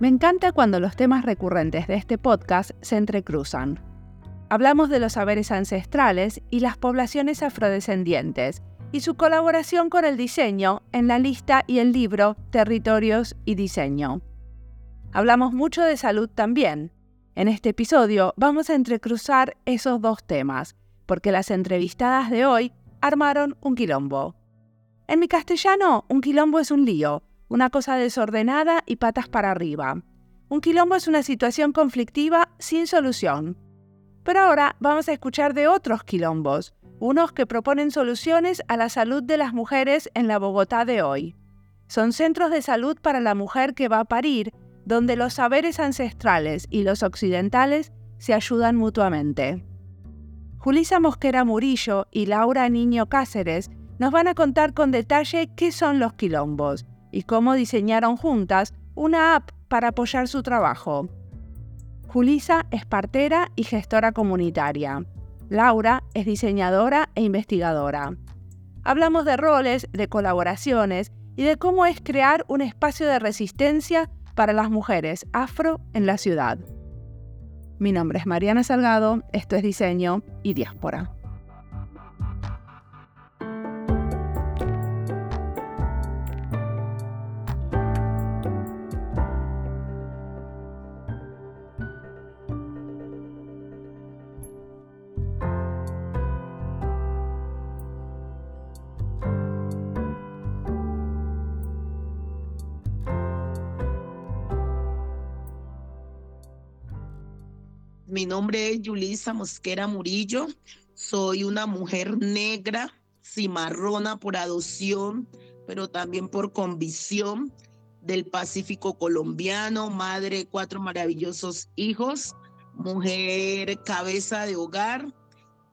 Me encanta cuando los temas recurrentes de este podcast se entrecruzan. Hablamos de los saberes ancestrales y las poblaciones afrodescendientes y su colaboración con el diseño en la lista y el libro Territorios y Diseño. Hablamos mucho de salud también. En este episodio vamos a entrecruzar esos dos temas, porque las entrevistadas de hoy armaron un quilombo. En mi castellano, un quilombo es un lío, una cosa desordenada y patas para arriba. Un quilombo es una situación conflictiva sin solución. Pero ahora vamos a escuchar de otros quilombos, unos que proponen soluciones a la salud de las mujeres en la Bogotá de hoy. Son centros de salud para la mujer que va a parir, donde los saberes ancestrales y los occidentales se ayudan mutuamente. Julisa Mosquera Murillo y Laura Niño Cáceres nos van a contar con detalle qué son los quilombos y cómo diseñaron juntas una app para apoyar su trabajo. Julisa es partera y gestora comunitaria. Laura es diseñadora e investigadora. Hablamos de roles, de colaboraciones y de cómo es crear un espacio de resistencia para las mujeres afro en la ciudad. Mi nombre es Mariana Salgado, esto es Diseño y Diáspora. Mi nombre es Yulisa Mosquera Murillo. Soy una mujer negra, cimarrona por adopción, pero también por convicción del Pacífico colombiano, madre de cuatro maravillosos hijos, mujer cabeza de hogar,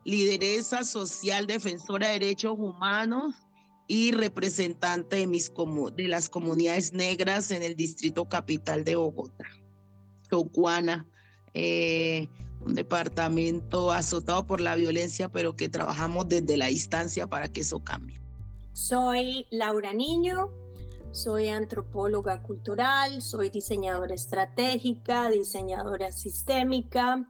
lideresa social, defensora de derechos humanos y representante de, mis de las comunidades negras en el distrito capital de Bogotá, Chocuana. Eh, un departamento azotado por la violencia, pero que trabajamos desde la distancia para que eso cambie. Soy Laura Niño, soy antropóloga cultural, soy diseñadora estratégica, diseñadora sistémica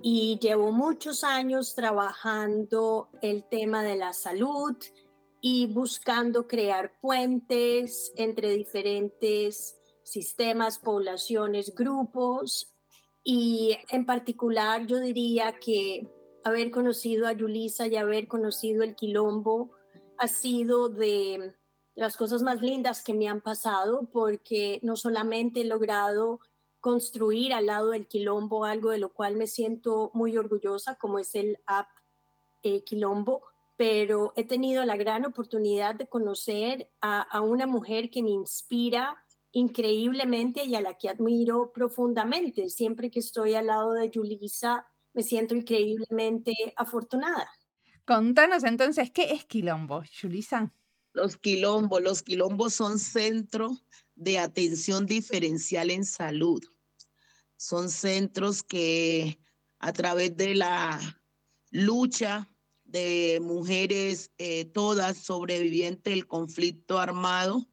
y llevo muchos años trabajando el tema de la salud y buscando crear puentes entre diferentes sistemas, poblaciones, grupos y en particular yo diría que haber conocido a Yulisa y haber conocido el Quilombo ha sido de las cosas más lindas que me han pasado porque no solamente he logrado construir al lado del Quilombo algo de lo cual me siento muy orgullosa, como es el app eh, Quilombo, pero he tenido la gran oportunidad de conocer a, a una mujer que me inspira increíblemente y a la que admiro profundamente. Siempre que estoy al lado de Yulisa, me siento increíblemente afortunada. Contanos entonces, ¿qué es quilombo, Yulisa? Los quilombos, los quilombos son centros de atención diferencial en salud. Son centros que a través de la lucha de mujeres, eh, todas sobrevivientes del conflicto armado,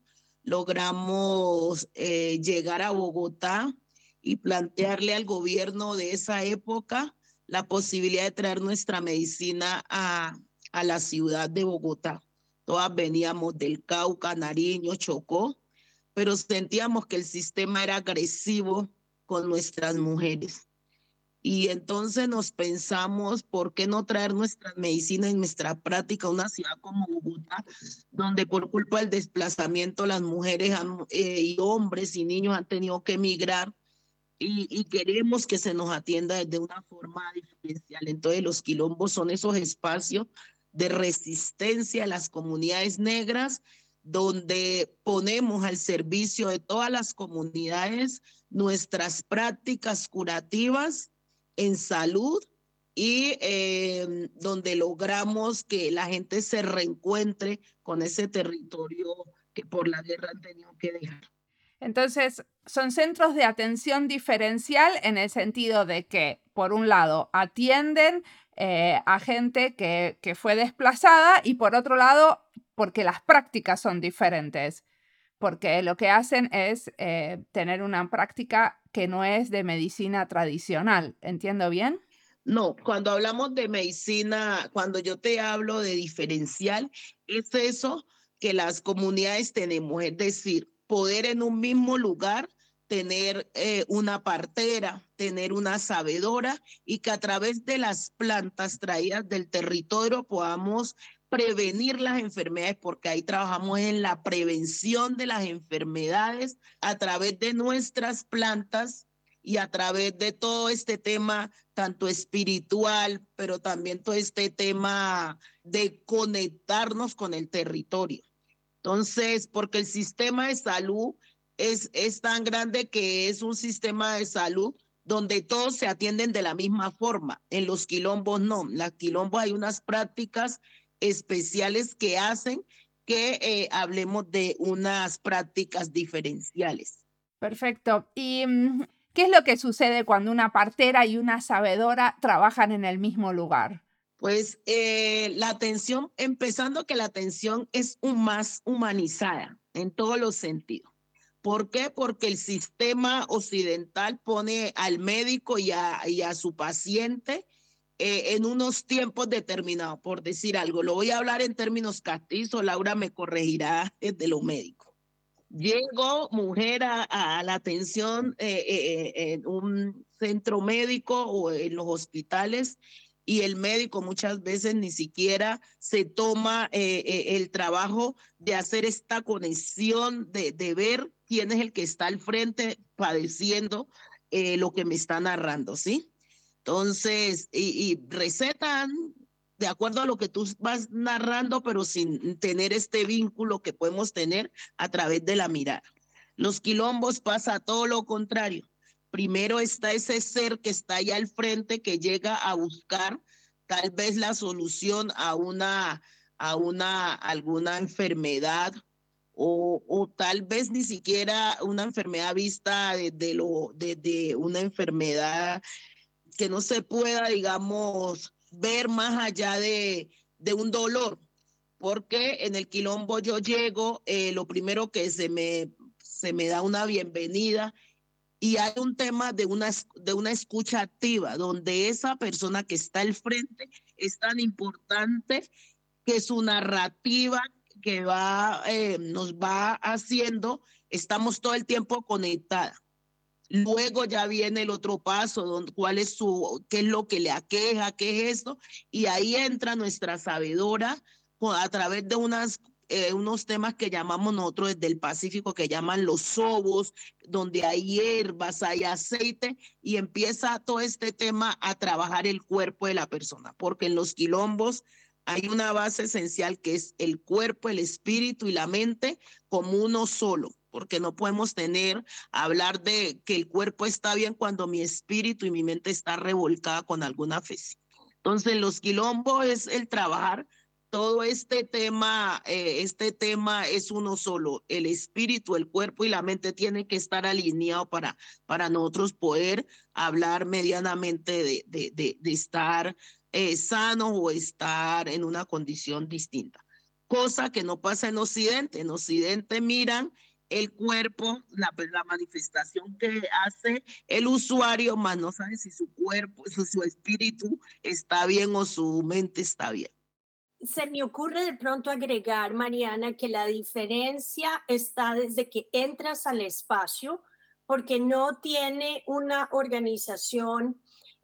logramos eh, llegar a Bogotá y plantearle al gobierno de esa época la posibilidad de traer nuestra medicina a, a la ciudad de Bogotá. Todas veníamos del Cauca, Nariño, Chocó, pero sentíamos que el sistema era agresivo con nuestras mujeres. Y entonces nos pensamos, ¿por qué no traer nuestra medicina y nuestra práctica a una ciudad como Bogotá, donde por culpa del desplazamiento las mujeres eh, y hombres y niños han tenido que emigrar? Y, y, queremos que se nos atienda desde una forma diferencial. Entonces los quilombos son esos espacios de resistencia a las comunidades negras, donde ponemos al servicio de todas las comunidades nuestras prácticas curativas en salud y em, donde logramos que la gente se reencuentre con ese territorio que por la guerra han tenido que dejar. Entonces, son centros de atención diferencial en el sentido de que, por un lado, atienden eh, a gente que, que fue desplazada y por otro lado, porque las prácticas son diferentes. Porque lo que hacen es eh, tener una práctica que no es de medicina tradicional. ¿Entiendo bien? No, cuando hablamos de medicina, cuando yo te hablo de diferencial, es eso que las comunidades tenemos, es decir, poder en un mismo lugar tener eh, una partera, tener una sabedora y que a través de las plantas traídas del territorio podamos prevenir las enfermedades, porque ahí trabajamos en la prevención de las enfermedades a través de nuestras plantas y a través de todo este tema, tanto espiritual, pero también todo este tema de conectarnos con el territorio. Entonces, porque el sistema de salud es, es tan grande que es un sistema de salud donde todos se atienden de la misma forma. En los quilombos no. En los quilombos hay unas prácticas especiales que hacen que eh, hablemos de unas prácticas diferenciales. Perfecto. Y mm, ¿Qué es lo que sucede cuando una partera y una sabedora trabajan en el mismo lugar? Pues eh, la atención, empezando que la atención es un más humanizada en todos los sentidos. ¿Por qué? Porque el sistema occidental pone al médico y a, su paciente eh, en unos tiempos determinados, por decir algo. Lo voy a hablar en términos castizos, Laura me corregirá de lo médico. Llego, mujer, a, la atención eh, eh, eh, en un centro médico o en los hospitales y el médico muchas veces ni siquiera se toma el trabajo de hacer esta conexión, de, de, ver quién es el que está al frente padeciendo lo que me está narrando, ¿sí? Entonces, y, y recetan de acuerdo a lo que tú vas narrando, pero sin tener este vínculo que podemos tener a través de la mirada. Los quilombos pasa todo lo contrario. Primero está ese ser que está ahí al frente, que llega a buscar tal vez la solución a una, a una, alguna enfermedad o, o, tal vez ni siquiera una enfermedad vista desde lo, desde una enfermedad que no se pueda, digamos, ver más allá de, de un dolor, porque en el quilombo yo llego, eh, lo primero que se me, se me da una bienvenida y hay un tema de una, de una escucha activa, donde esa persona que está al frente es tan importante que su narrativa que va, eh, nos va haciendo, estamos todo el tiempo conectadas. Luego ya viene el otro paso, cuál es su, qué es lo que le aqueja, qué es esto, y ahí entra nuestra sabedora a través de unas, eh, unos temas que llamamos nosotros desde el Pacífico, que llaman los sobos, donde hay hierbas, hay aceite, y empieza todo este tema a trabajar el cuerpo de la persona, porque en los quilombos hay una base esencial que es el cuerpo, el espíritu y la mente como uno solo porque no podemos tener, hablar de que el cuerpo está bien cuando mi espíritu y mi mente está revolcada con alguna fe. Entonces, los quilombos es el trabajar todo este tema, eh, este tema es uno solo. El espíritu, el cuerpo y la mente tienen que estar alineados para, para nosotros poder hablar medianamente de, de, de, estar eh, o estar en una condición distinta. Cosa que no pasa en Occidente. En Occidente miran el cuerpo, la, la, manifestación que hace el usuario, más no sabe si su cuerpo, si su espíritu está bien o su mente está bien. Se me ocurre de pronto agregar, Mariana, que la diferencia está desde que entras al espacio, porque no tiene una organización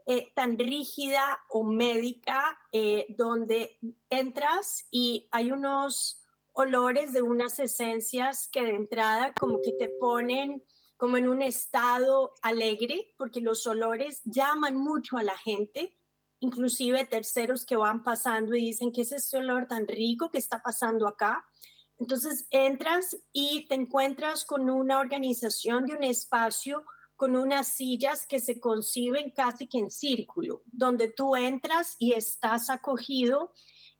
eh, tan rígida o médica eh, donde entras y hay unos olores de unas esencias que de entrada como que te ponen como en un estado alegre, porque los olores llaman mucho a la gente, inclusive terceros que van pasando y dicen, ¿qué es este olor tan rico que está pasando acá? Entonces entras y te encuentras con una organización de un espacio con unas sillas que se conciben casi que en círculo, donde tú entras y estás acogido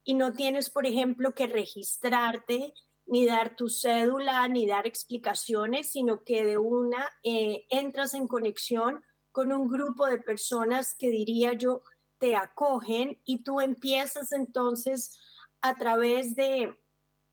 y no tienes, por ejemplo, que registrarte ni dar tu cédula, ni dar explicaciones, sino que de una eh, entras en conexión con un grupo de personas que diría yo te acogen y tú empiezas entonces a través de,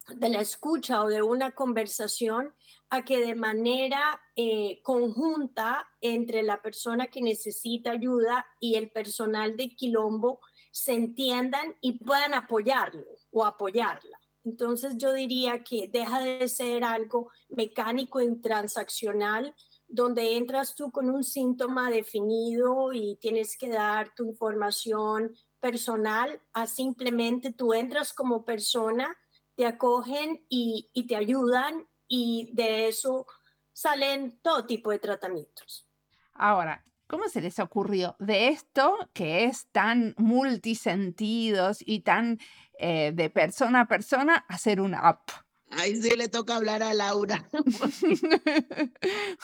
de la escucha o de una conversación a que de manera eh, conjunta entre la persona que necesita ayuda y el personal de Quilombo se entiendan y puedan apoyarlo o apoyarla. Entonces yo diría que deja de ser algo mecánico y transaccional donde entras tú con un síntoma definido y tienes que dar tu información personal a simplemente tú entras como persona, te acogen y, te ayudan y de eso salen todo tipo de tratamientos. Ahora, ¿Cómo se les ocurrió de esto que es tan multisentidos y tan eh, de persona a persona hacer una app? Ahí sí le toca hablar a Laura.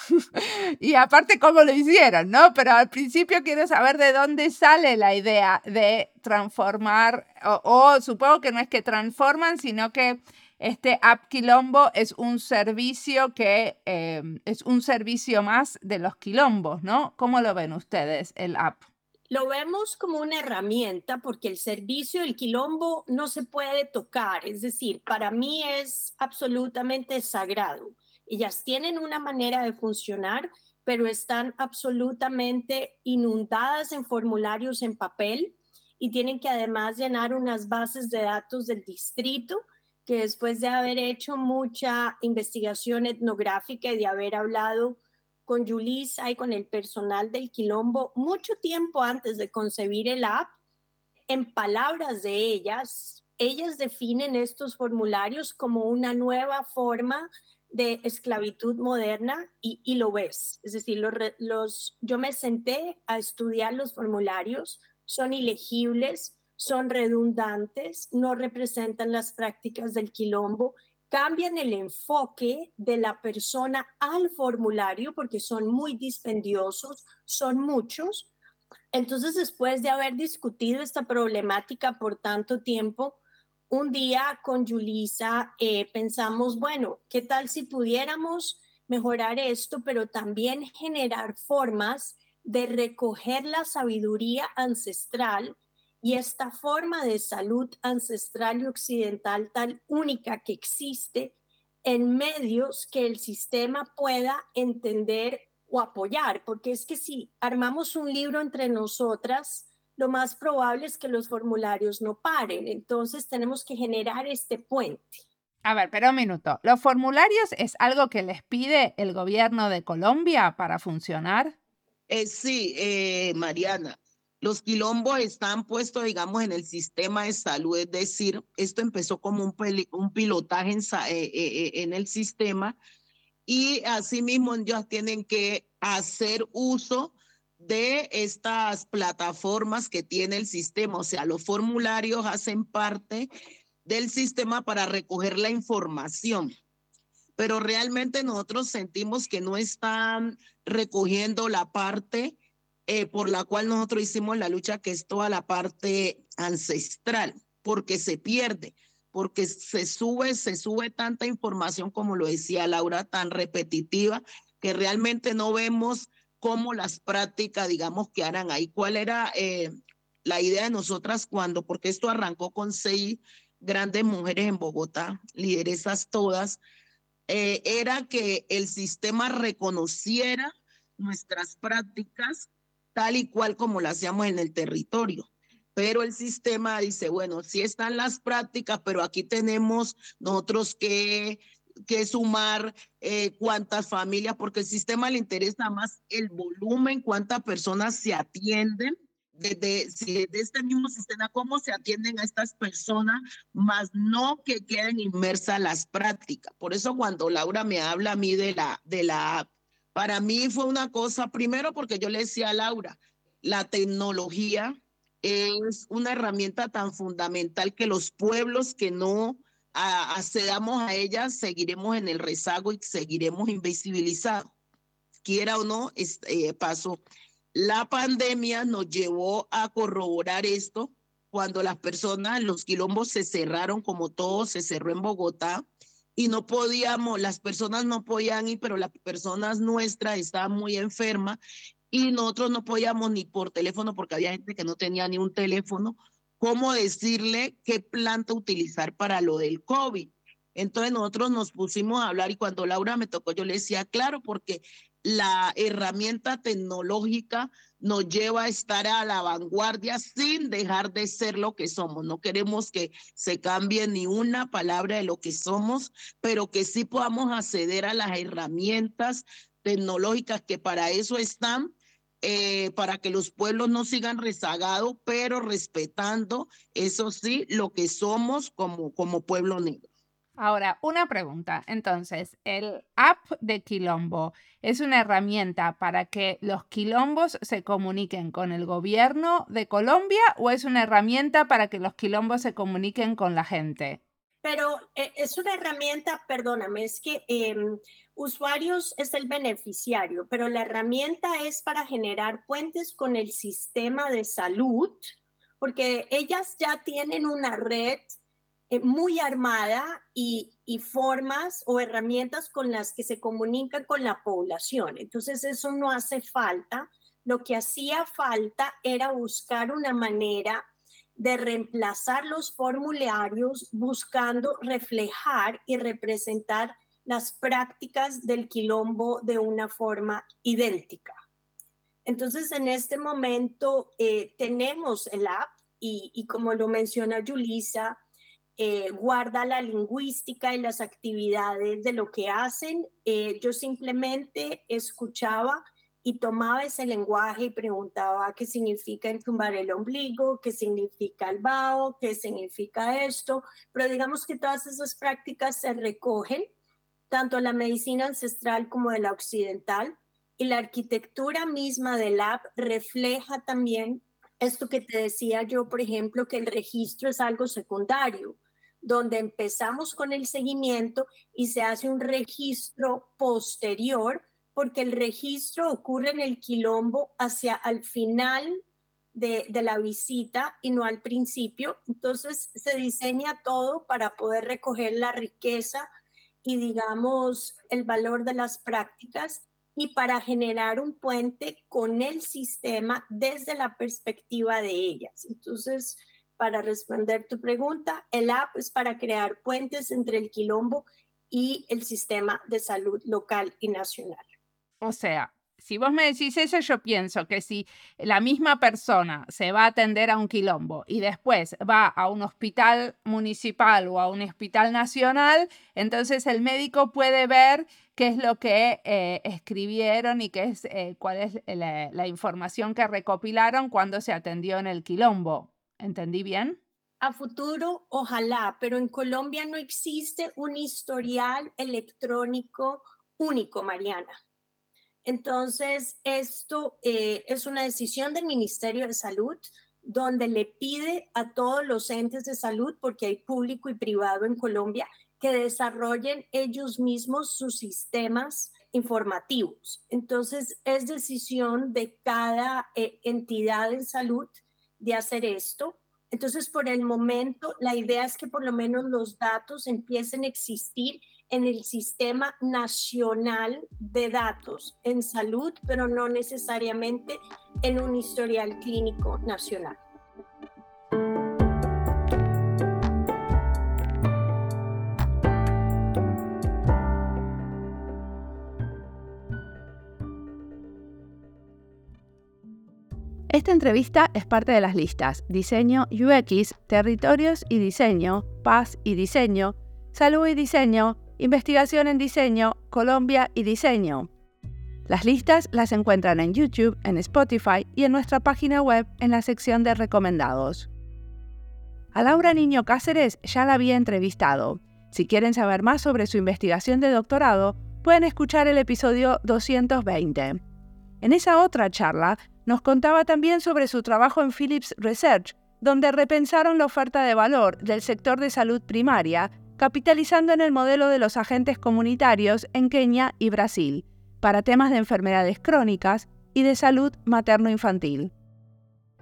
y aparte cómo lo hicieron, ¿no? Pero al principio quiero saber de dónde sale la idea de transformar, o supongo que no es que transforman, sino que este App Quilombo es un servicio que em, es un servicio más de los quilombos, ¿no? ¿Cómo lo ven ustedes, el app? Lo vemos como una herramienta porque el servicio del quilombo no se puede tocar, es decir, para mí es absolutamente sagrado. Ellas tienen una manera de funcionar, pero están absolutamente inundadas en formularios en papel y tienen que además llenar unas bases de datos del distrito que después de haber hecho mucha investigación etnográfica y de haber hablado con Julissa y con el personal del Quilombo mucho tiempo antes de concebir el app, en palabras de ellas, ellas definen estos formularios como una nueva forma de esclavitud moderna y, lo ves. Es decir, los, los, yo me senté a estudiar los formularios, son ilegibles, son redundantes, no representan las prácticas del quilombo, cambian el enfoque de la persona al formulario porque son muy dispendiosos, son muchos. Entonces, después de haber discutido esta problemática por tanto tiempo, un día con Julisa eh, pensamos, bueno, ¿qué tal si pudiéramos mejorar esto, pero también generar formas de recoger la sabiduría ancestral y esta forma de salud ancestral y occidental tan única que existe en medios que el sistema pueda entender o apoyar, porque es que si armamos un libro entre nosotras, lo más probable es que los formularios no paren. Entonces tenemos que generar este puente. A ver, pero un minuto. ¿Los formularios es algo que les pide el gobierno de Colombia para funcionar? Eh, sí, eh, Mariana. Los quilombos están puestos, digamos, en el sistema de salud, es decir, esto empezó como un, un pilotaje en, eh, eh, eh, en el sistema y asimismo ellos tienen que hacer uso de estas plataformas que tiene el sistema, o sea, los formularios hacen parte del sistema para recoger la información, pero realmente nosotros sentimos que no están recogiendo la parte eh, por la cual nosotros hicimos la lucha, que es toda la parte ancestral, porque se pierde, porque se sube, se sube tanta información, como lo decía Laura, tan repetitiva, que realmente no vemos cómo las prácticas, digamos, que harán ahí. ¿Cuál era eh, la idea de nosotras cuando, porque esto arrancó con seis grandes mujeres en Bogotá, lideresas todas, eh, era que el sistema reconociera nuestras prácticas tal y cual como lo hacíamos en el territorio. Pero el sistema dice, bueno, sí están las prácticas, pero aquí tenemos nosotros que, que sumar eh, cuántas familias, porque el sistema le interesa más el volumen, cuántas personas se atienden desde, desde este mismo sistema, cómo se atienden a estas personas, más no que queden inmersas las prácticas. Por eso cuando Laura me habla a mí de la, de la para mí fue una cosa, primero porque yo le decía a Laura, la tecnología es una herramienta tan fundamental que los pueblos que no accedamos a ella seguiremos en el rezago y seguiremos invisibilizados. Quiera o no, eh, pasó. La pandemia nos llevó a corroborar esto cuando las personas, los quilombos se cerraron, como todo se cerró en Bogotá, y no podíamos, las personas no podían ir, pero las personas nuestras estaban muy enfermas y nosotros no podíamos ni por teléfono porque había gente que no tenía ni un teléfono, cómo decirle qué planta utilizar para lo del COVID. Entonces nosotros nos pusimos a hablar y cuando Laura me tocó, yo le decía, claro, porque la herramienta tecnológica nos lleva a estar a la vanguardia sin dejar de ser lo que somos. No queremos que se cambie ni una palabra de lo que somos, pero que sí podamos acceder a las herramientas tecnológicas que para eso están, eh, para que los pueblos no sigan rezagados, pero respetando, eso sí, lo que somos como, como pueblo negro. Ahora, una pregunta. Entonces, ¿el app de Quilombo es una herramienta para que los quilombos se comuniquen con el gobierno de Colombia o es una herramienta para que los quilombos se comuniquen con la gente? Pero eh, es una herramienta, perdóname, es que em, usuarios es el beneficiario, pero la herramienta es para generar puentes con el sistema de salud, porque ellas ya tienen una red eh, muy armada y, formas o herramientas con las que se comunican con la población. Entonces eso no hace falta. Lo que hacía falta era buscar una manera de reemplazar los formularios buscando reflejar y representar las prácticas del quilombo de una forma idéntica. Entonces, en este momento eh, tenemos el app y, y, como lo menciona Julisa, eh, guarda la lingüística y las actividades de lo que hacen. Eh, yo simplemente escuchaba y tomaba ese lenguaje y preguntaba qué significa entumbar el ombligo, qué significa el bao, qué significa esto, pero digamos que todas esas prácticas se recogen, tanto la medicina ancestral como de la occidental, y la arquitectura misma del app refleja también esto que te decía yo, por ejemplo, que el registro es algo secundario donde empezamos con el seguimiento y se hace un registro posterior, porque el registro ocurre en el quilombo hacia al final de, de, la visita y no al principio. Entonces se diseña todo para poder recoger la riqueza y digamos el valor de las prácticas y para generar un puente con el sistema desde la perspectiva de ellas. Entonces, para responder tu pregunta, el app es para crear puentes entre el quilombo y el sistema de salud local y nacional. O sea, si vos me decís eso, yo pienso que si la misma persona se va a atender a un quilombo y después va a un hospital municipal o a un hospital nacional, entonces el médico puede ver qué es lo que eh, escribieron y qué es, eh, cuál es la información que recopilaron cuando se atendió en el quilombo. ¿Entendí bien? A futuro, ojalá, pero en Colombia no existe un historial electrónico único, Mariana. Entonces, esto eh, es una decisión del Ministerio de Salud donde le pide a todos los entes de salud, porque hay público y privado en Colombia, que desarrollen ellos mismos sus sistemas informativos. Entonces, es decisión de cada eh, entidad en salud de hacer esto. Entonces, por el momento, la idea es que por lo menos los datos empiecen a existir en el sistema nacional de datos en salud, pero no necesariamente en un historial clínico nacional. Esta entrevista es parte de las listas Diseño UX, Territorios y Diseño, Paz y Diseño, Salud y Diseño, Investigación en Diseño, Colombia y Diseño. Las listas las encuentran en YouTube, en Spotify y en nuestra página web en la sección de recomendados. A Laura Niño Cáceres ya la había entrevistado. Si quieren saber más sobre su investigación de doctorado, pueden escuchar el episodio 220. En esa otra charla nos contaba también sobre su trabajo en Philips Research, donde repensaron la oferta de valor del sector de salud primaria, capitalizando en el modelo de los agentes comunitarios en Kenia y Brasil, para temas de enfermedades crónicas y de salud materno-infantil.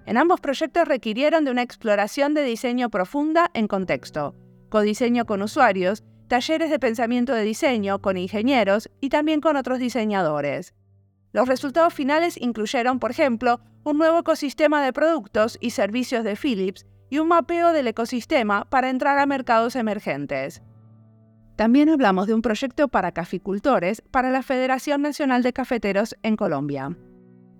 En ambos proyectos requirieron de una exploración de diseño profunda en contexto, codiseño con usuarios, talleres de pensamiento de diseño con ingenieros y también con otros diseñadores. Los resultados finales incluyeron, por ejemplo, un nuevo ecosistema de productos y servicios de Philips y un mapeo del ecosistema para entrar a mercados emergentes. También hablamos de un proyecto para caficultores para la Federación Nacional de Cafeteros en Colombia.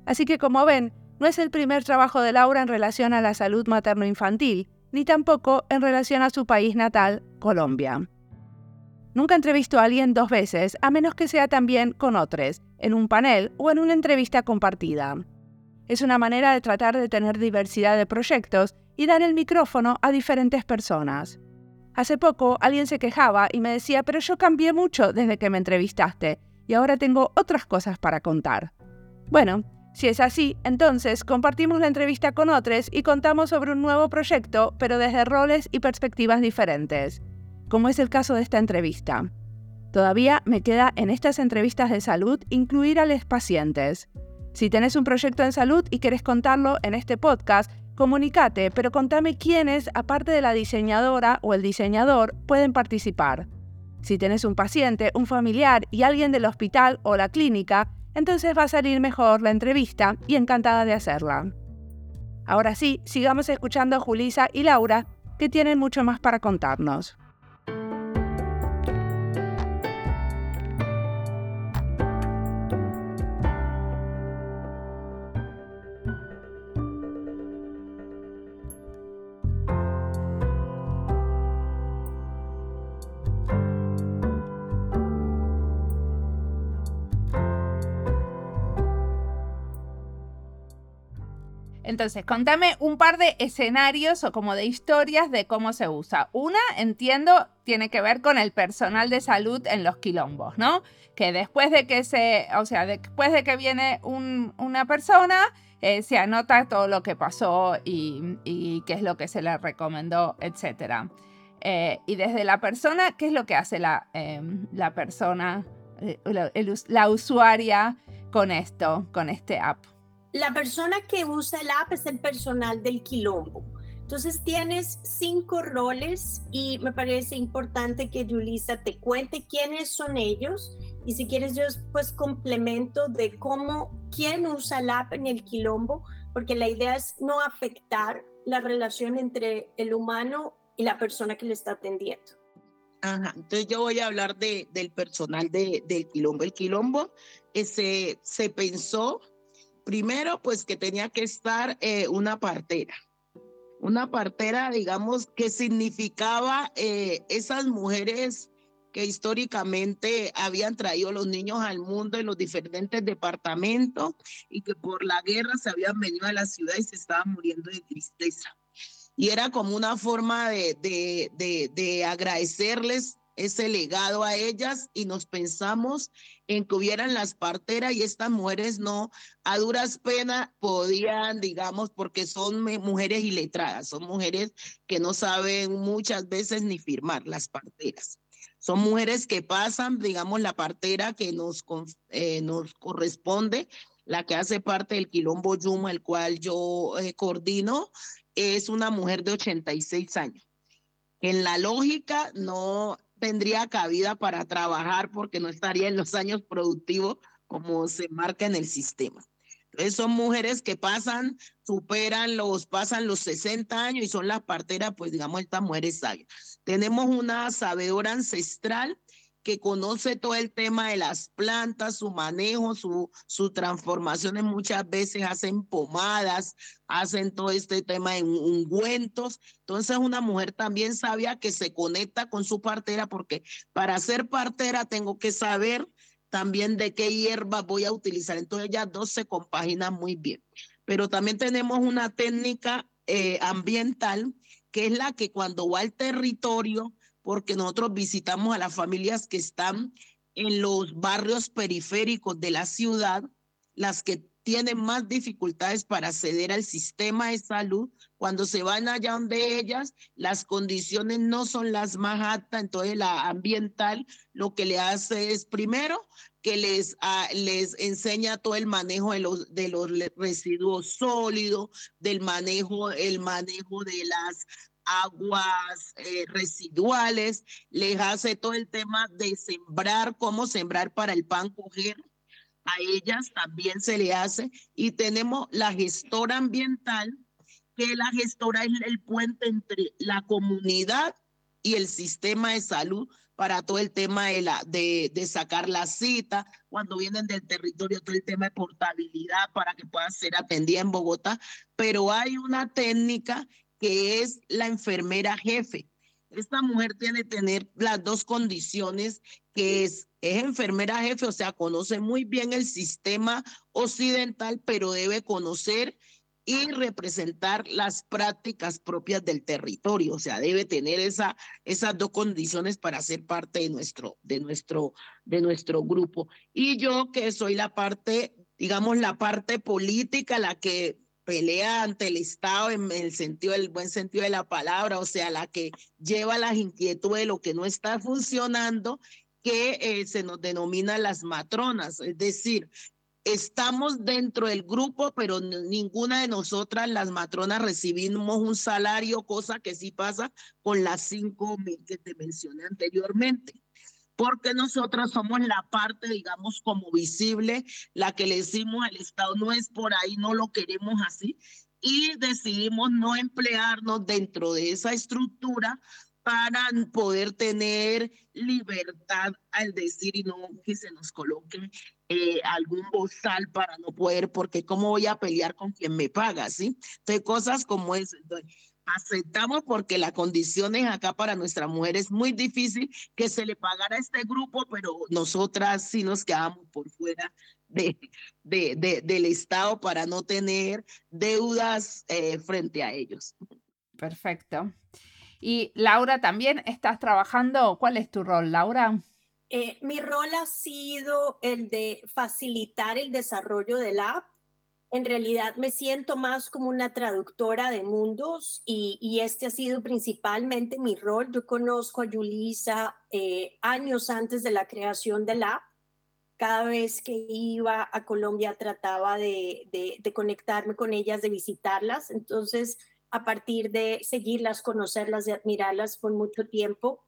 Así que como ven, no es el primer trabajo de Laura en relación a la salud materno-infantil, ni tampoco en relación a su país natal, Colombia. Nunca entrevisto a alguien dos veces, a menos que sea también con otros, en un panel o en una entrevista compartida. Es una manera de tratar de tener diversidad de proyectos y dar el micrófono a diferentes personas. Hace poco alguien se quejaba y me decía, pero yo cambié mucho desde que me entrevistaste y ahora tengo otras cosas para contar. Bueno, si es así, entonces compartimos la entrevista con otros y contamos sobre un nuevo proyecto, pero desde roles y perspectivas diferentes, como es el caso de esta entrevista. Todavía me queda en estas entrevistas de salud incluir a los pacientes. Si tenés un proyecto en salud y querés contarlo en este podcast, comunícate, pero contame quiénes, aparte de la diseñadora o el diseñador, pueden participar. Si tenés un paciente, un familiar y alguien del hospital o la clínica, entonces va a salir mejor la entrevista y encantada de hacerla. Ahora sí, sigamos escuchando a Julisa y Laura, que tienen mucho más para contarnos. thank you Entonces, contame un par de escenarios o como de historias de cómo se usa. Una, entiendo, tiene que ver con el personal de salud en los quilombos, ¿no? Que después de que se, o sea, después de que viene una persona, eh, se anota todo lo que pasó y, qué es lo que se le recomendó, etc. Eh, y desde la persona, ¿qué es lo que hace la, em, persona, eh, la usuaria con esto, con este app? La persona que usa el app es el personal del quilombo. Entonces tienes cinco roles y me parece importante que Julissa te cuente quiénes son ellos y si quieres yo pues complemento de cómo, quién usa el app en el quilombo, porque la idea es no afectar la relación entre el humano y la persona que le está atendiendo. Ajá, entonces yo voy a hablar de, del personal de, del quilombo. El quilombo ese, se pensó Primero, pues que tenía que estar eh, una partera. Una partera, digamos, que significaba eh, esas mujeres que históricamente habían traído los niños al mundo en los diferentes departamentos y que por la guerra se habían venido a la ciudad y se estaban muriendo de tristeza. Y era como una forma de, de, de, de agradecerles ese legado a ellas y nos pensamos en que hubieran las parteras y estas mujeres no, a duras penas podían, digamos, porque son mujeres iletradas, son mujeres que no saben muchas veces ni firmar las parteras. Son mujeres que pasan, digamos, la partera que nos, eh, nos corresponde, la que hace parte del Quilombo Yuma, el cual yo eh, coordino, es una mujer de 86 años. En la lógica, no, tendría cabida para trabajar porque no estaría en los años productivos como se marca en el sistema. Entonces son mujeres que pasan, superan los, pasan los 60 años y son las parteras, pues digamos, estas mujeres sabias. Tenemos una sabedora ancestral que conoce todo el tema de las plantas, su manejo, su, sus transformaciones, muchas veces hacen pomadas, hacen todo este tema en ungüentos. Entonces, una mujer también sabia que se conecta con su partera, porque para ser partera tengo que saber también de qué hierba voy a utilizar. Entonces, ellas dos se compaginan muy bien. Pero también tenemos una técnica eh, ambiental, que es la que cuando va al territorio, porque nosotros visitamos a las familias que están en los barrios periféricos de la ciudad, las que tienen más dificultades para acceder al sistema de salud. Cuando se van allá donde ellas, las condiciones no son las más aptas, entonces la ambiental lo que le hace es primero que les, ah, les enseña todo el manejo de los, de los residuos sólidos, del manejo, el manejo de las aguas eh, residuales, les hace todo el tema de sembrar, cómo sembrar para el pan coger. A ellas también se le hace. Y tenemos la gestora ambiental, que la gestora es el puente entre la comunidad y el sistema de salud para todo el tema de, la, de, de sacar la cita, cuando vienen del territorio, todo el tema de portabilidad para que puedan ser atendida en Bogotá, pero hay una técnica que es la enfermera jefe. Esta mujer tiene que tener las dos condiciones, que es, es enfermera jefe, o sea, conoce muy bien el sistema occidental, pero debe conocer y representar las prácticas propias del territorio. O sea, debe tener esa, esas dos condiciones para ser parte de nuestro, de, nuestro, de nuestro grupo. Y yo que soy la parte, digamos, la parte política, la que pelea ante el Estado en el sentido, el buen sentido de la palabra, o sea, la que lleva las inquietudes de lo que no está funcionando que eh, se nos denomina las matronas, es decir, estamos dentro del grupo, pero ninguna de nosotras, las matronas, recibimos un salario, cosa que sí pasa con las cinco mil que te mencioné anteriormente. Porque nosotras somos la parte, digamos, como visible, la que le decimos al Estado, no es por ahí, no lo queremos así, y decidimos no emplearnos dentro de esa estructura para poder tener libertad al decir y no que se nos coloque eh, algún bozal para no poder, porque cómo voy a pelear con quien me paga, ¿sí? Entonces, cosas como eso. Aceptamos porque la condición es acá para nuestra mujer es muy difícil que se le pagara a este grupo, pero nosotras sí nos quedamos por fuera de, de, de del Estado para no tener deudas eh, frente a ellos. Perfecto. Y Laura, también estás trabajando. ¿Cuál es tu rol, Laura? Eh, mi rol ha sido el de facilitar el desarrollo del app. En realidad me siento más como una traductora de mundos y, este ha sido principalmente mi rol. Yo conozco a Yulisa eh, años antes de la creación del app. Cada vez que iba a Colombia trataba de, de conectarme con ellas, de visitarlas. Entonces, a partir de seguirlas, conocerlas, de admirarlas por mucho tiempo,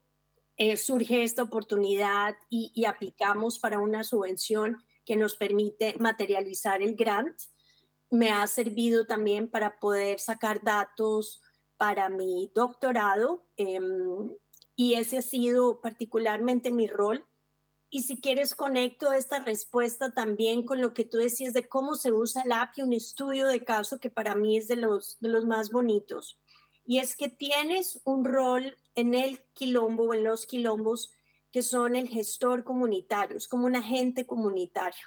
eh, surge esta oportunidad y, aplicamos para una subvención que nos permite materializar el grant. Me ha servido también para poder sacar datos para mi doctorado em, y ese ha sido particularmente mi rol y si quieres, conecto esta respuesta también con lo que tú decías de cómo se usa el app y un estudio de caso que para mí es de los, de los más bonitos. Y es que tienes un rol en el quilombo o en los quilombos que son el gestor comunitario, es como un agente comunitario.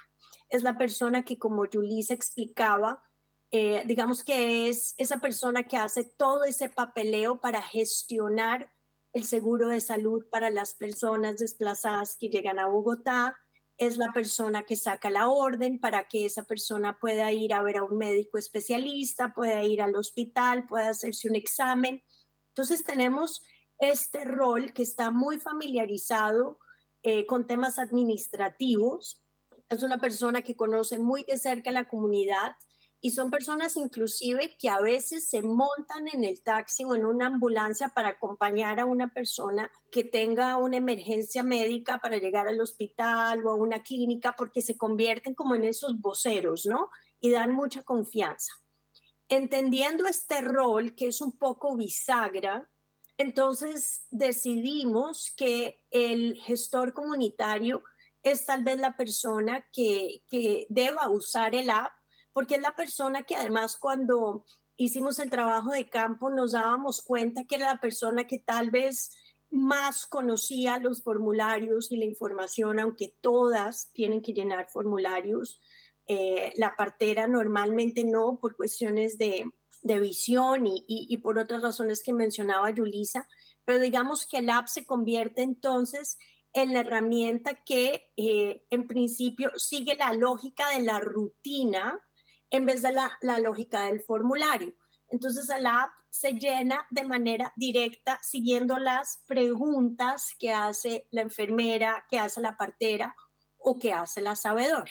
Es la persona que, como Julissa explicaba, eh, digamos que es esa persona que hace todo ese papeleo para gestionar el seguro de salud para las personas desplazadas que llegan a Bogotá, es la persona que saca la orden para que esa persona pueda ir a ver a un médico especialista, pueda ir al hospital, pueda hacerse un examen. Entonces tenemos este rol que está muy familiarizado eh, con temas administrativos. Es una persona que conoce muy de cerca la comunidad y son personas inclusive que a veces se montan en el taxi o en una ambulancia para acompañar a una persona que tenga una emergencia médica para llegar al hospital o a una clínica porque se convierten como en esos voceros, ¿no? Y dan mucha confianza. Entendiendo este rol que es un poco bisagra, entonces decidimos que el gestor comunitario es tal vez la persona que, que deba usar el app porque es la persona que además cuando hicimos el trabajo de campo nos dábamos cuenta que era la persona que tal vez más conocía los formularios y la información, aunque todas tienen que llenar formularios. Eh, la partera normalmente no, por cuestiones de, visión y, por otras razones que mencionaba Yulisa, pero digamos que el app se convierte entonces en la herramienta que eh, en principio sigue la lógica de la rutina en vez de la, lógica del formulario. Entonces el app se llena de manera directa siguiendo las preguntas que hace la enfermera, que hace la partera o que hace la sabedora.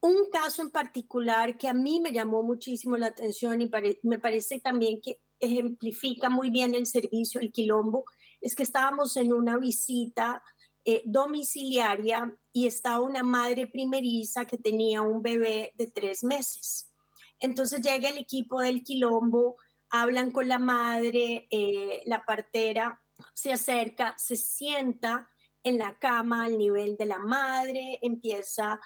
Un caso en particular que a mí me llamó muchísimo la atención y me parece también que ejemplifica muy bien el servicio, el quilombo, es que estábamos en una visita eh, domiciliaria y estaba una madre primeriza que tenía un bebé de tres meses. Entonces llega el equipo del quilombo, hablan con la madre, eh, la partera se acerca, se sienta en la cama al nivel de la madre, empieza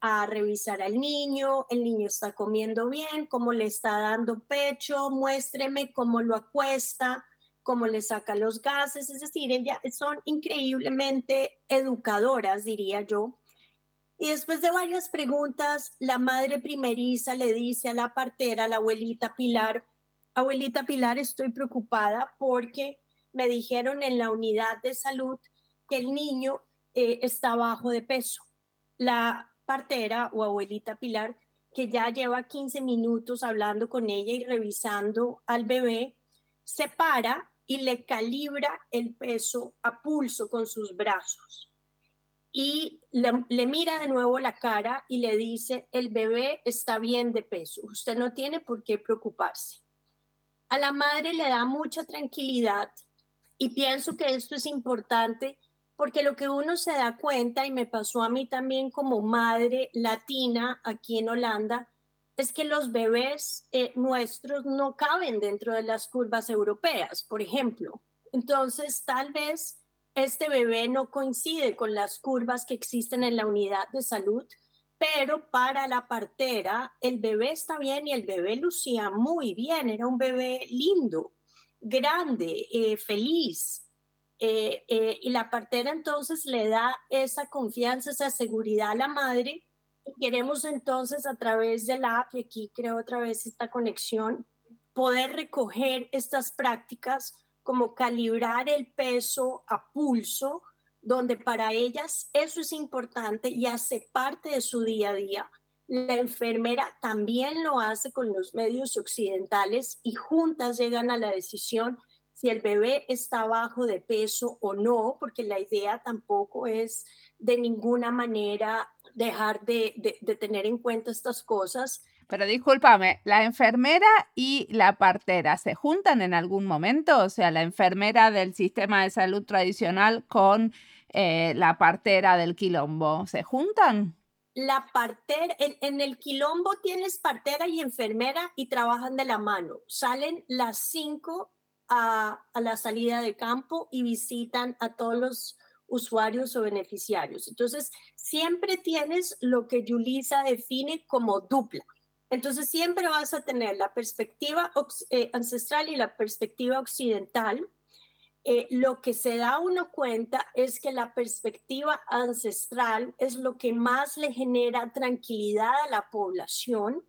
a revisar al niño, el niño está comiendo bien, cómo le está dando pecho, muéstreme cómo lo acuesta, cómo le saca los gases, es decir, son increíblemente educadoras, diría yo. Y después de varias preguntas, la madre primeriza le dice a la partera, a la abuelita Pilar, abuelita Pilar, estoy preocupada porque me dijeron en la unidad de salud que el niño eh, está bajo de peso. La partera o abuelita Pilar, que ya lleva 15 minutos hablando con ella y revisando al bebé, se para y le calibra el peso a pulso con sus brazos. Y le, le, mira de nuevo la cara y le dice, el bebé está bien de peso, usted no tiene por qué preocuparse. A la madre le da mucha tranquilidad y pienso que esto es importante porque lo que uno se da cuenta, y me pasó a mí también como madre latina aquí en Holanda, es que los bebés eh, nuestros no caben dentro de las curvas europeas, por ejemplo. Entonces, tal vez este bebé no coincide con las curvas que existen en la unidad de salud, pero para la partera el bebé está bien y el bebé lucía muy bien, era un bebé lindo, grande, eh, feliz, eh, y la partera entonces le da esa confianza, esa seguridad a la madre. Queremos entonces a través de la app, y aquí creo otra vez esta conexión, poder recoger estas prácticas como calibrar el peso a pulso, donde para ellas eso es importante y hace parte de su día a día. La enfermera también lo hace con los medios occidentales y juntas llegan a la decisión si el bebé está bajo de peso o no, porque la idea tampoco es de ninguna manera dejar de, tener en cuenta estas cosas. Pero discúlpame, ¿la enfermera y la partera se juntan en algún momento? O sea, la enfermera del sistema de salud tradicional con eh, la partera del quilombo, ¿se juntan? La partera, en, en, el quilombo tienes partera y enfermera y trabajan de la mano. Salen las cinco a, la salida de campo y visitan a todos los usuarios o beneficiarios. Entonces, siempre tienes lo que Yulisa define como dupla. Entonces, siempre vas a tener la perspectiva eh, ancestral y la perspectiva occidental. Eh, lo que se da uno cuenta es que la perspectiva ancestral es lo que más le genera tranquilidad a la población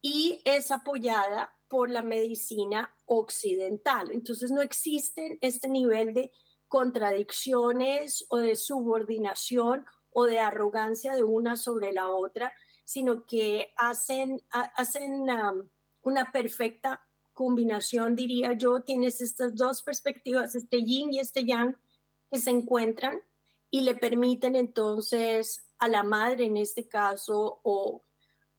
y es apoyada por la medicina occidental. Entonces no existe este nivel de contradicciones o de subordinación o de arrogancia de una sobre la otra, sino que hacen, hacen um, una perfecta combinación, diría yo. Tienes estas dos perspectivas, este yin y este yang, que se encuentran y le permiten entonces a la madre en este caso o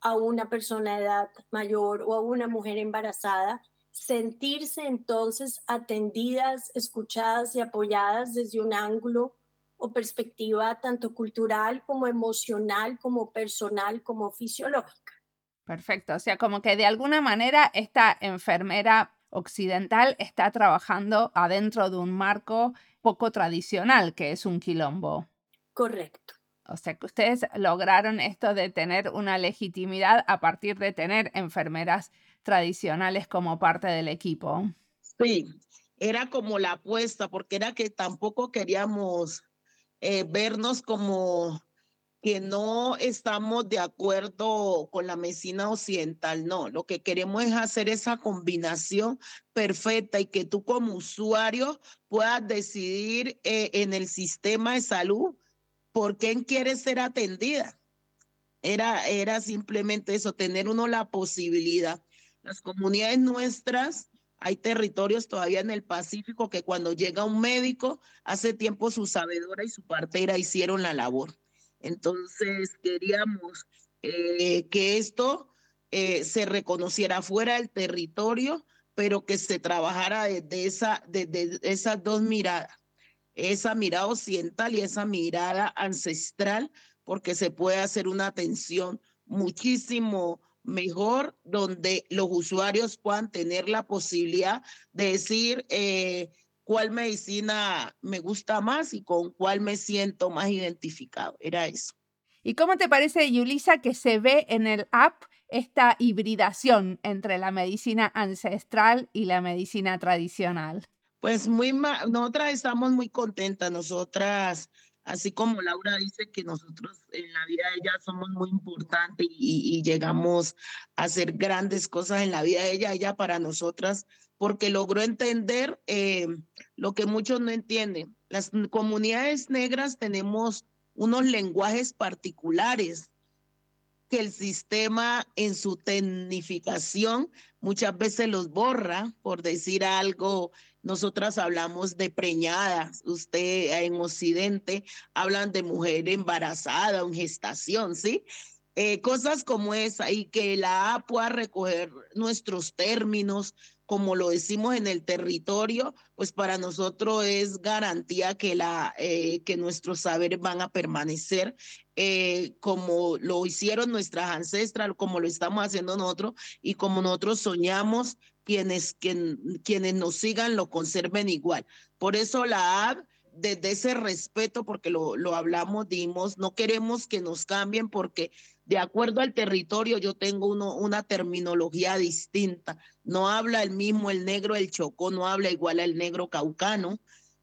a una persona de edad mayor o a una mujer embarazada, sentirse entonces atendidas, escuchadas y apoyadas desde un ángulo o perspectiva tanto cultural como emocional, como personal, como fisiológica. Perfecto, o sea, como que de alguna manera esta enfermera occidental está trabajando adentro de un marco poco tradicional, que es un quilombo. Correcto. O sea que ustedes lograron esto de tener una legitimidad a partir de tener enfermeras tradicionales como parte del equipo. Sí, era como la apuesta, porque era que tampoco queríamos eh, vernos como que no estamos de acuerdo con la medicina occidental, no, lo que queremos es hacer esa combinación perfecta y que tú como usuario puedas decidir eh, en el sistema de salud por quién quiere ser atendida. Era, era simplemente eso, tener uno la posibilidad. Las comunidades nuestras, hay territorios todavía en el Pacífico que cuando llega un médico, hace tiempo su sabedora y su partera hicieron la labor. Entonces queríamos eh, que esto eh, se reconociera fuera del territorio, pero que se trabajara desde esa, desde esas dos miradas esa mirada occidental y esa mirada ancestral, porque se puede hacer una atención muchísimo mejor donde los usuarios puedan tener la posibilidad de decir, eh, cuál medicina me gusta más y con cuál me siento más identificado. Era eso. ¿Y cómo te parece, Yulisa, que se ve en el app esta hibridación entre la medicina ancestral y la medicina tradicional? Pues muy, nosotras estamos muy contentas, nosotras, así como Laura dice que nosotros en la vida de ella somos muy importantes y, llegamos a hacer grandes cosas en la vida de ella, ella para nosotras, porque logró entender eh, lo que muchos no entienden. Las comunidades negras tenemos unos lenguajes particulares que el sistema en su tecnificación muchas veces los borra, por decir algo, nosotras hablamos de preñadas, usted en Occidente hablan de mujer embarazada en gestación, ¿sí? Eh, cosas como esa y que la A pueda recoger nuestros términos, como lo decimos en el territorio, pues para nosotros es garantía que, la, eh, que nuestros saberes van a permanecer eh, como lo hicieron nuestras ancestras, como lo estamos haciendo nosotros y como nosotros soñamos quienes, quienes nos sigan lo conserven igual. Por eso la AB desde ese respeto, porque lo, lo hablamos, dimos, no queremos que nos cambien porque de acuerdo al territorio yo tengo uno, una terminología distinta. No habla el mismo el negro el chocó, no habla igual el negro caucano.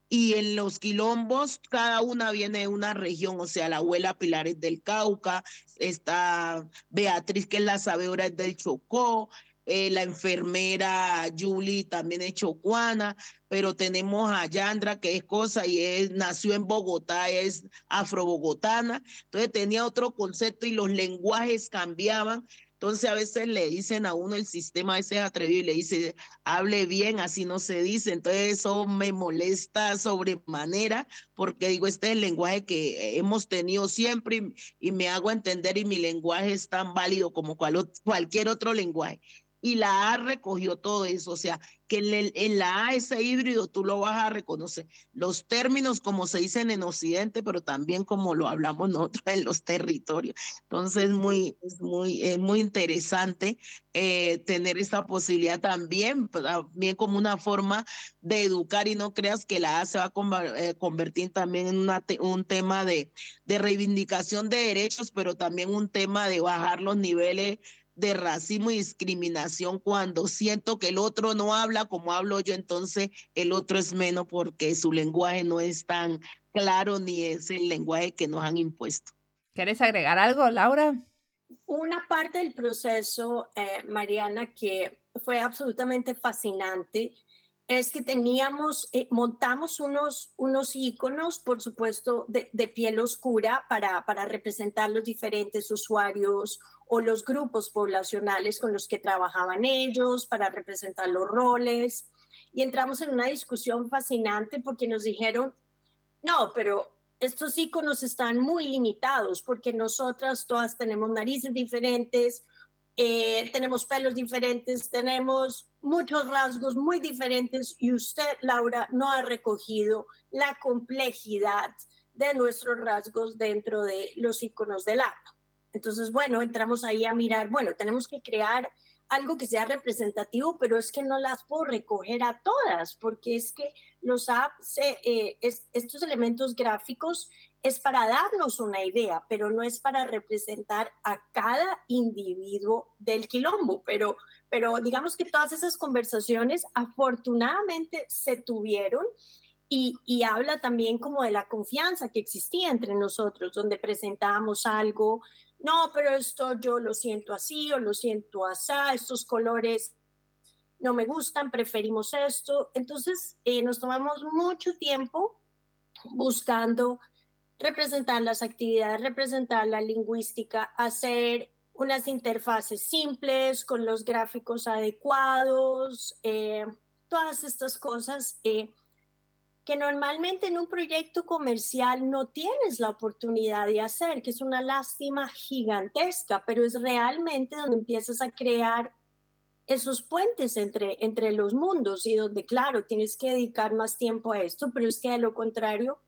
Y en los quilombos, cada una viene de una región, o sea, la abuela Pilar es del Cauca, está Beatriz, que es la sabedora, del Chocó, eh, la enfermera Julie también es chocuana, pero tenemos a Yandra, que es cosa y es, nació en Bogotá, es afrobogotana, entonces tenía otro concepto y los lenguajes cambiaban. Entonces a veces le dicen a uno el sistema ese atrevido y le dice, hable bien, así no se dice. Entonces eso me molesta sobremanera porque digo, este es el lenguaje que hemos tenido siempre y, me hago entender y mi lenguaje es tan válido como cualquier otro lenguaje y la A recogió todo eso, o sea, que en, la A ese híbrido tú lo vas a reconocer. Los términos como se dicen en Occidente, pero también como lo hablamos nosotros en los territorios. Entonces, muy, es muy, es muy interesante eh, tener esta posibilidad también, pues, también como una forma de educar y no creas que la A se va a eh, convertir también en una un tema de, de reivindicación de derechos, pero también un tema de bajar los niveles de racismo y discriminación cuando siento que el otro no habla como hablo yo, entonces el otro es menos porque su lenguaje no es tan claro ni es el lenguaje que nos han impuesto. ¿Quieres agregar algo, Laura? Una parte del proceso, eh, Mariana, que fue absolutamente fascinante, es que teníamos, eh, montamos unos, unos iconos, por supuesto, de, de, piel oscura para, para representar los diferentes usuarios o los grupos poblacionales con los que trabajaban ellos, para representar los roles. Y entramos en una discusión fascinante porque nos dijeron, no, pero estos iconos están muy limitados porque nosotras todas tenemos narices diferentes, eh, tenemos pelos diferentes, tenemos muchos rasgos muy diferentes y usted, Laura, no ha recogido la complejidad de nuestros rasgos dentro de los iconos del arte. Entonces, bueno, entramos ahí a mirar, bueno, tenemos que crear algo que sea representativo, pero es que no las puedo recoger a todas, porque es que los apps, eh, estos elementos gráficos es para darnos una idea, pero no es para representar a cada individuo del quilombo. Pero, pero digamos que todas esas conversaciones afortunadamente se tuvieron y, y, habla también como de la confianza que existía entre nosotros, donde presentábamos algo, no, pero esto yo lo siento así o lo siento así, estos colores no me gustan, preferimos esto. Entonces eh, nos tomamos mucho tiempo buscando representar las actividades, representar la lingüística, hacer unas interfaces simples con los gráficos adecuados, eh, todas estas cosas. Eh, que normalmente en un proyecto comercial no tienes la oportunidad de hacer, que es una lástima gigantesca, pero es realmente donde empiezas a crear esos puentes entre, entre los mundos y donde, claro, tienes que dedicar más tiempo a esto, pero es que de lo contrario,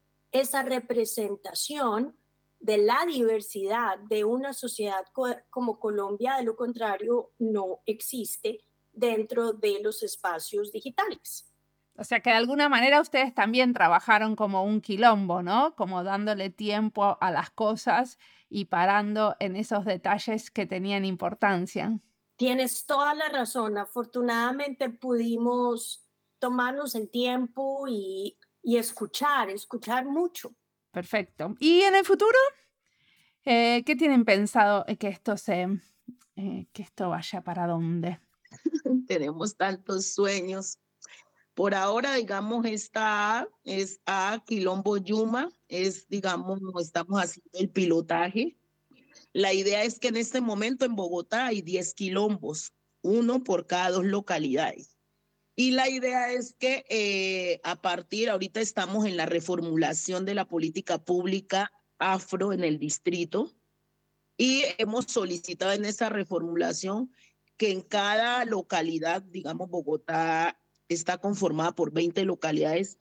esa representación de la diversidad de una sociedad como Colombia, de lo contrario, no existe dentro de los espacios digitales. O sea que de alguna manera ustedes también trabajaron como un quilombo, ¿no? Como dándole tiempo a las cosas y parando en esos detalles que tenían importancia. Tienes toda la razón. Afortunadamente pudimos tomarnos el tiempo y, escuchar, escuchar mucho. Perfecto. ¿Y en el futuro? Eh, ¿Qué tienen pensado que esto se, eh, que esto vaya para dónde? Tenemos tantos sueños. Por ahora, digamos, está es a Quilombo Yuma, es, digamos, estamos haciendo el pilotaje. La idea es que en este momento en Bogotá hay 10 quilombos, uno por cada dos localidades. Y la idea es que eh, a partir, ahorita estamos en la reformulación de la política pública afro en el distrito y hemos solicitado en esa reformulación que en cada localidad, digamos, Bogotá está conformada por 20 localidades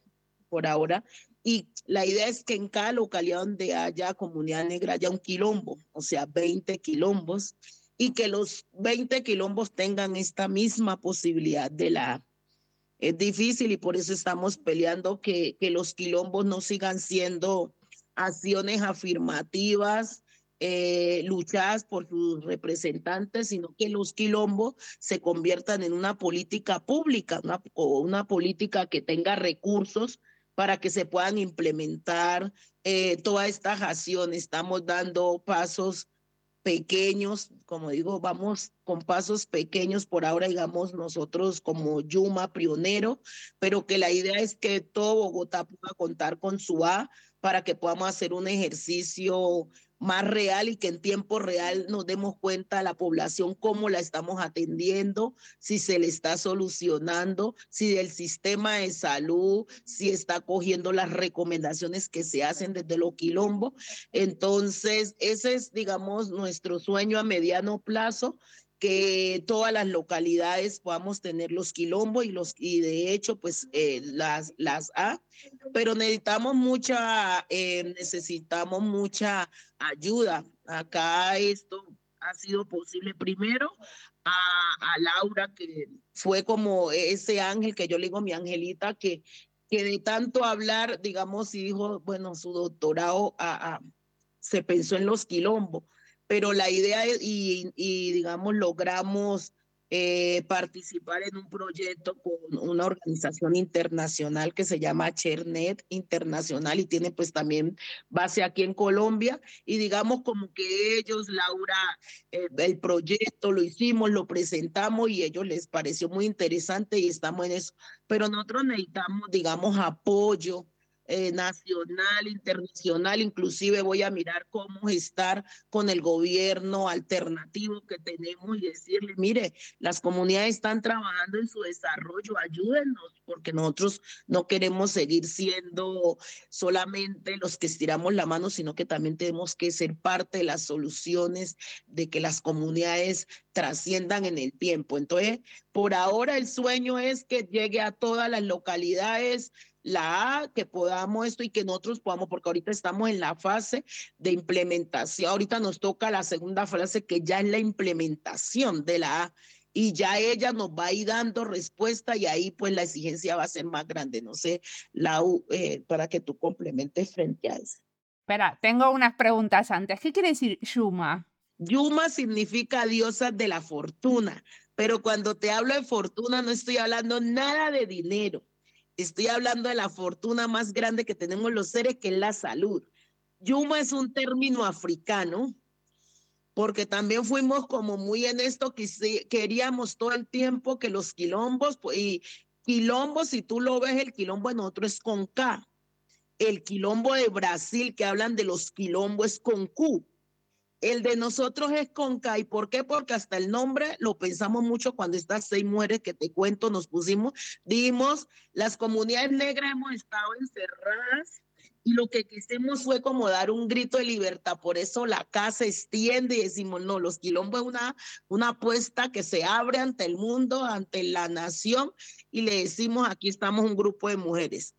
por ahora, y la idea es que en cada localidad donde haya comunidad negra haya un quilombo, o sea, 20 quilombos, y que los 20 quilombos tengan esta misma posibilidad de la... Es difícil y por eso estamos peleando que, que los quilombos no sigan siendo acciones afirmativas eh, luchadas por sus representantes, sino que los quilombos se conviertan en una política pública o una política que tenga recursos para que se puedan implementar eh, todas estas acciones. Estamos dando pasos pequeños, como digo, vamos con pasos pequeños por ahora, digamos, nosotros como Yuma, pionero, pero que la idea es que todo Bogotá pueda contar con su A para que podamos hacer un ejercicio más real y que en tiempo real nos demos cuenta a la población cómo la estamos atendiendo, si se le está solucionando, si el sistema de salud, si está cogiendo las recomendaciones que se hacen desde lo quilombo. Entonces, ese es, digamos, nuestro sueño a mediano plazo que todas las localidades podamos tener los quilombos y los y de hecho pues eh, las las A pero necesitamos mucha eh, necesitamos mucha ayuda. Acá esto ha sido posible primero a, a, Laura que fue como ese ángel que yo le digo mi angelita que que de tanto hablar digamos y dijo bueno su doctorado a, a, se pensó en los quilombos pero la idea es, y, digamos, logramos eh, participar en un proyecto con una organización internacional que se llama Chernet Internacional y tiene pues también base aquí en Colombia. Y digamos como que ellos, Laura, eh, el proyecto lo hicimos, lo presentamos y ellos les pareció muy interesante y estamos en eso, pero nosotros necesitamos, digamos, apoyo eh, nacional, internacional, inclusive voy a mirar cómo estar con el gobierno alternativo que tenemos y decirle, mire, las comunidades están trabajando en su desarrollo, ayúdenos, porque nosotros no queremos seguir siendo solamente los que estiramos la mano, sino que también tenemos que ser parte de las soluciones de que las comunidades trasciendan en el tiempo. Entonces, por ahora el sueño es que llegue a todas las localidades la A, que podamos esto y que nosotros podamos, porque ahorita estamos en la fase de implementación, ahorita nos toca la segunda fase que ya es la implementación de la A y ya ella nos va a ir dando respuesta y ahí pues la exigencia va a ser más grande. No sé, la eh, para que tú complementes frente a eso. Espera, tengo unas preguntas antes. ¿Qué quiere decir Yuma? Yuma significa diosa de la fortuna, pero cuando te hablo de fortuna no estoy hablando nada de dinero Estoy hablando de la fortuna más grande que tenemos los seres, que es la salud. Yuma es un término africano, porque también fuimos como muy en esto que queríamos todo el tiempo que los quilombos, y quilombos, si tú lo ves, el quilombo en otro es con K. El quilombo de Brasil, que hablan de los quilombos, es con Q. El de nosotros es con K. ¿Y por qué? Porque hasta el nombre lo pensamos mucho cuando estas seis mujeres que te cuento nos pusimos. Dimos, las comunidades negras hemos estado encerradas y lo que quisimos fue como dar un grito de libertad. Por eso la casa extiende y decimos, no, los quilombos es una, una apuesta que se abre ante el mundo, ante la nación y le decimos, aquí estamos un grupo de mujeres.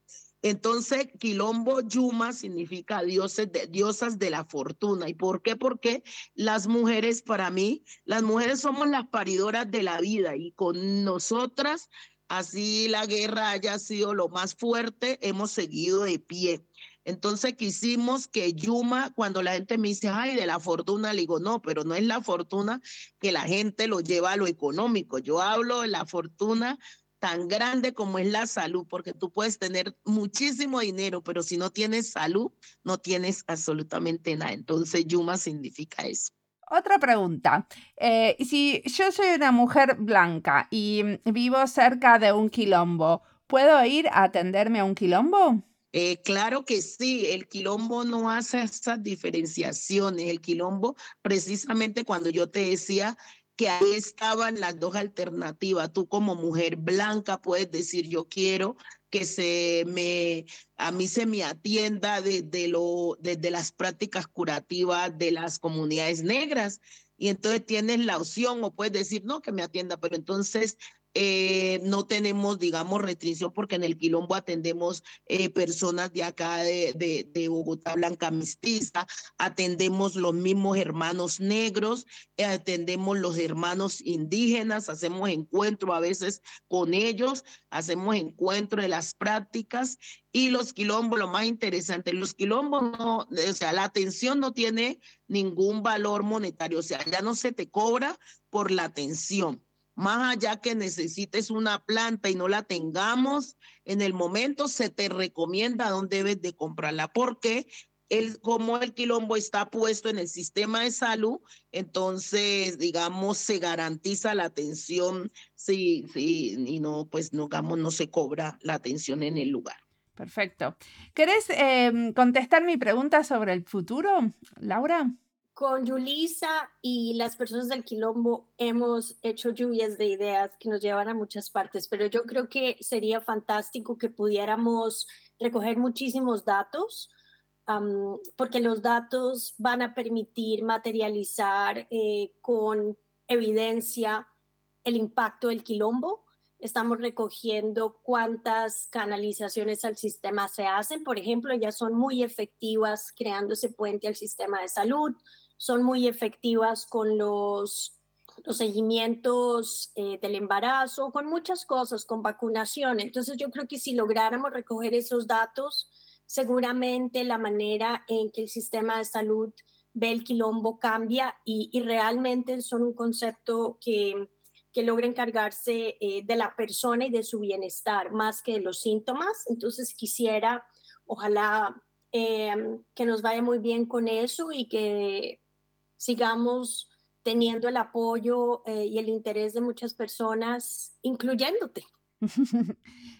Entonces, Quilombo Yuma significa dioses de, diosas de la fortuna. ¿Y por qué? Porque las mujeres, para mí, las mujeres somos las paridoras de la vida y con nosotras así la guerra haya sido lo más fuerte, hemos seguido de pie. Entonces quisimos que Yuma, cuando la gente me dice, ay, de la fortuna, le digo, no, pero no es la fortuna que la gente lo lleva a lo económico. Yo hablo de la fortuna tan grande como es la salud, porque tú puedes tener muchísimo dinero, pero si no tienes salud, no tienes absolutamente nada. Entonces, Yuma significa eso. Otra pregunta. Eh, si yo soy una mujer blanca y vivo cerca de un quilombo, ¿puedo ir a atenderme a un quilombo? Eh, claro que sí, el quilombo no hace esas diferenciaciones. El quilombo, precisamente cuando yo te decía que ahí estaban las dos alternativas. Tú como mujer blanca puedes decir yo quiero que se me, a mí se me atienda desde, lo, desde las prácticas curativas de las comunidades negras. Y entonces tienes la opción o puedes decir no que me atienda, pero entonces eh, no tenemos, digamos, restricción porque en el Quilombo atendemos eh, personas de acá de, Bogotá Blanca Mestiza, atendemos los mismos hermanos negros, eh, atendemos los hermanos indígenas, hacemos encuentro a veces con ellos, hacemos encuentro de las prácticas y los quilombos, lo más interesante, los quilombos no, o sea, la atención no tiene ningún valor monetario, o sea, ya no se te cobra por la atención más allá que necesites una planta y no la tengamos, en el momento se te recomienda dónde debes de comprarla, porque el, como el quilombo está puesto en el sistema de salud, entonces, digamos, se garantiza la atención, sí, sí, y no, pues, no, digamos, no se cobra la atención en el lugar. Perfecto. ¿Querés em, contestar mi pregunta sobre el futuro, Laura? Con Yulisa y las personas del Quilombo hemos hecho lluvias de ideas que nos llevan a muchas partes, pero yo creo que sería fantástico que pudiéramos recoger muchísimos datos, porque los datos van a permitir materializar eh, con evidencia el impacto del Quilombo. Estamos recogiendo cuántas canalizaciones al sistema se hacen. Por ejemplo, ya son muy efectivas creando ese puente al sistema de salud son muy efectivas con los, los seguimientos eh, del embarazo, con muchas cosas, con vacunación. Entonces yo creo que si lográramos recoger esos datos, seguramente la manera en que el sistema de salud ve el quilombo cambia y, y realmente son un concepto que, que logra encargarse eh, de la persona y de su bienestar más que de los síntomas. Entonces quisiera, ojalá eh, que nos vaya muy bien con eso y que sigamos teniendo el apoyo eh, y el interés de muchas personas, incluyéndote.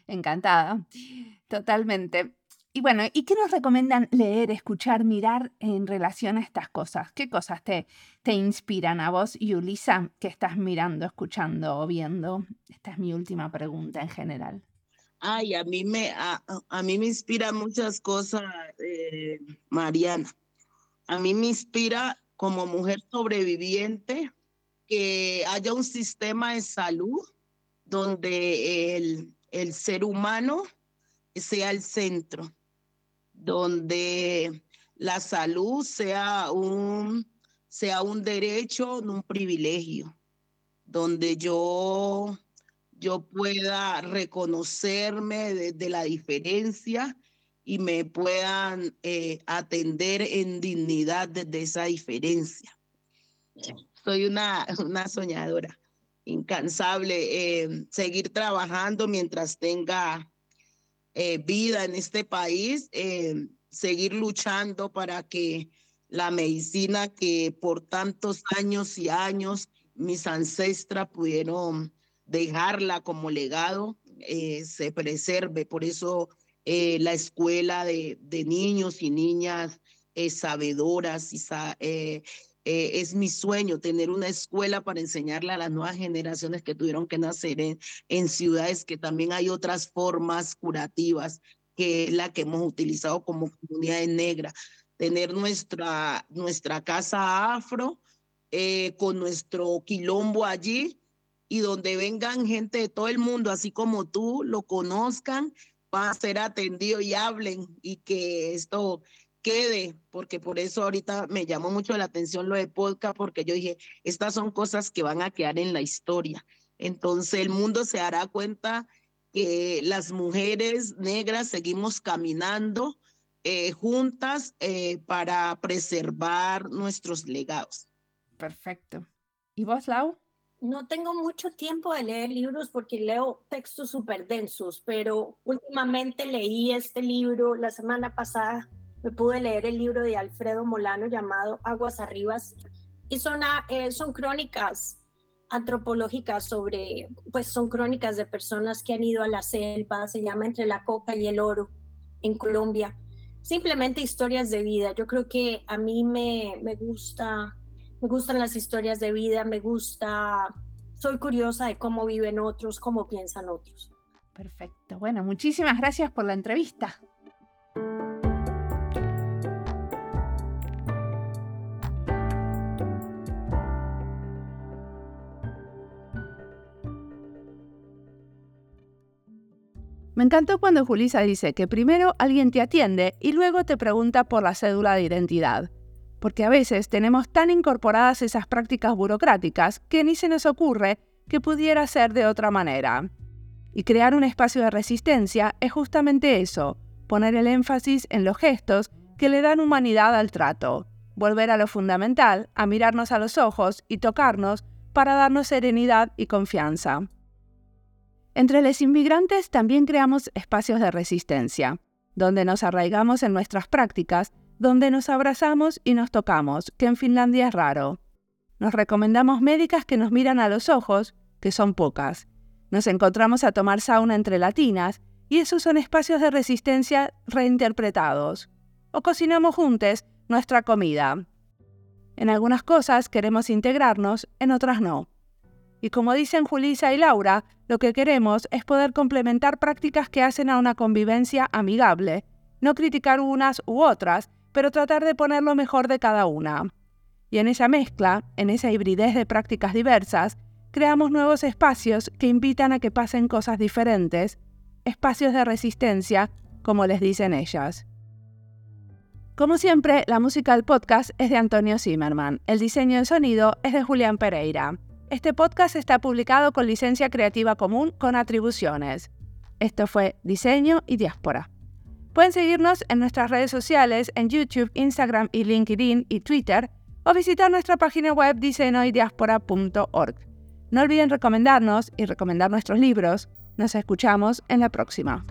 Encantada, totalmente. Y bueno, ¿y qué nos recomiendan leer, escuchar, mirar en relación a estas cosas? ¿Qué cosas te, te inspiran a vos y Ulisa que estás mirando, escuchando o viendo? Esta es mi última pregunta en general. Ay, a mí me, a, a mí me inspira muchas cosas, eh, Mariana. A mí me inspira como mujer sobreviviente, que haya un sistema de salud donde el, el ser humano sea el centro, donde la salud sea un, sea un derecho, no un privilegio, donde yo, yo pueda reconocerme desde la diferencia y me puedan eh, atender en dignidad desde esa diferencia. Soy una, una soñadora, incansable, eh, seguir trabajando mientras tenga eh, vida en este país, seguir luchando para que la medicina que por tantos años y años mis ancestras pudieron dejarla como legado, se preserve. Por eso eh, la escuela de, de, niños y niñas eh, sabedoras. Y eh, es mi sueño tener una escuela para enseñarle a las nuevas generaciones que tuvieron que nacer en, en ciudades que también hay otras formas curativas que es la que hemos utilizado como comunidades negras. Tener nuestra, nuestra casa afro con nuestro quilombo allí y donde vengan gente de todo el mundo, así como tú, lo conozcan va a ser atendido y hablen y que esto quede, porque por eso ahorita me llamó mucho la atención lo de podcast, porque yo dije, estas son cosas que van a quedar en la historia. Entonces el mundo se dará cuenta que las mujeres negras seguimos caminando eh, juntas eh, para preservar nuestros legados. Perfecto. ¿Y vos, Lau? No tengo mucho tiempo de leer libros porque leo textos súper densos, pero últimamente leí este libro. La semana pasada me pude leer el libro de Alfredo Molano llamado Aguas Arribas y son, eh, son crónicas antropológicas sobre, pues son crónicas de personas que han ido a la selva, se llama Entre la Coca y el Oro en Colombia. Simplemente historias de vida. Yo creo que a mí me, me gusta, me gustan las historias de vida, me gusta, soy curiosa de cómo viven otros, cómo piensan otros. Perfecto. Bueno, muchísimas gracias por la entrevista. Me encantó cuando Julisa dice que primero alguien te atiende y luego te pregunta por la cédula de identidad, porque a veces tenemos tan incorporadas esas prácticas burocráticas que ni se nos ocurre que pudiera ser de otra manera. Y crear un espacio de resistencia es justamente eso, poner el énfasis en los gestos que le dan humanidad al trato, volver a lo fundamental, a mirarnos a los ojos y tocarnos para darnos serenidad y confianza. Entre los inmigrantes también creamos espacios de resistencia, donde nos arraigamos en nuestras prácticas, donde nos abrazamos y nos tocamos, que en Finlandia es raro. Nos recomendamos médicas que nos miran a los ojos, que son pocas. Nos encontramos a tomar sauna entre latinas, y esos son espacios de resistencia reinterpretados. O cocinamos juntos nuestra comida. En algunas cosas queremos integrarnos, en otras no. Y como dicen Julisa y Laura, lo que queremos es poder complementar prácticas que hacen a una convivencia amigable, no criticar unas u otras, pero tratar de poner lo mejor de cada una. Y en esa mezcla, en esa hibridez de prácticas diversas, creamos nuevos espacios que invitan a que pasen cosas diferentes, espacios de resistencia, como les dicen ellas. Como siempre, la música del podcast es de Antonio Zimmerman, el diseño de sonido es de Julián Pereira. Este podcast está publicado con licencia creativa común con atribuciones. Esto fue Diseño y Diáspora. Pueden seguirnos en nuestras redes sociales en YouTube, Instagram y LinkedIn y Twitter o visitar nuestra página web diseñoydiaspora.org. No olviden recomendarnos y recomendar nuestros libros. Nos escuchamos en la próxima.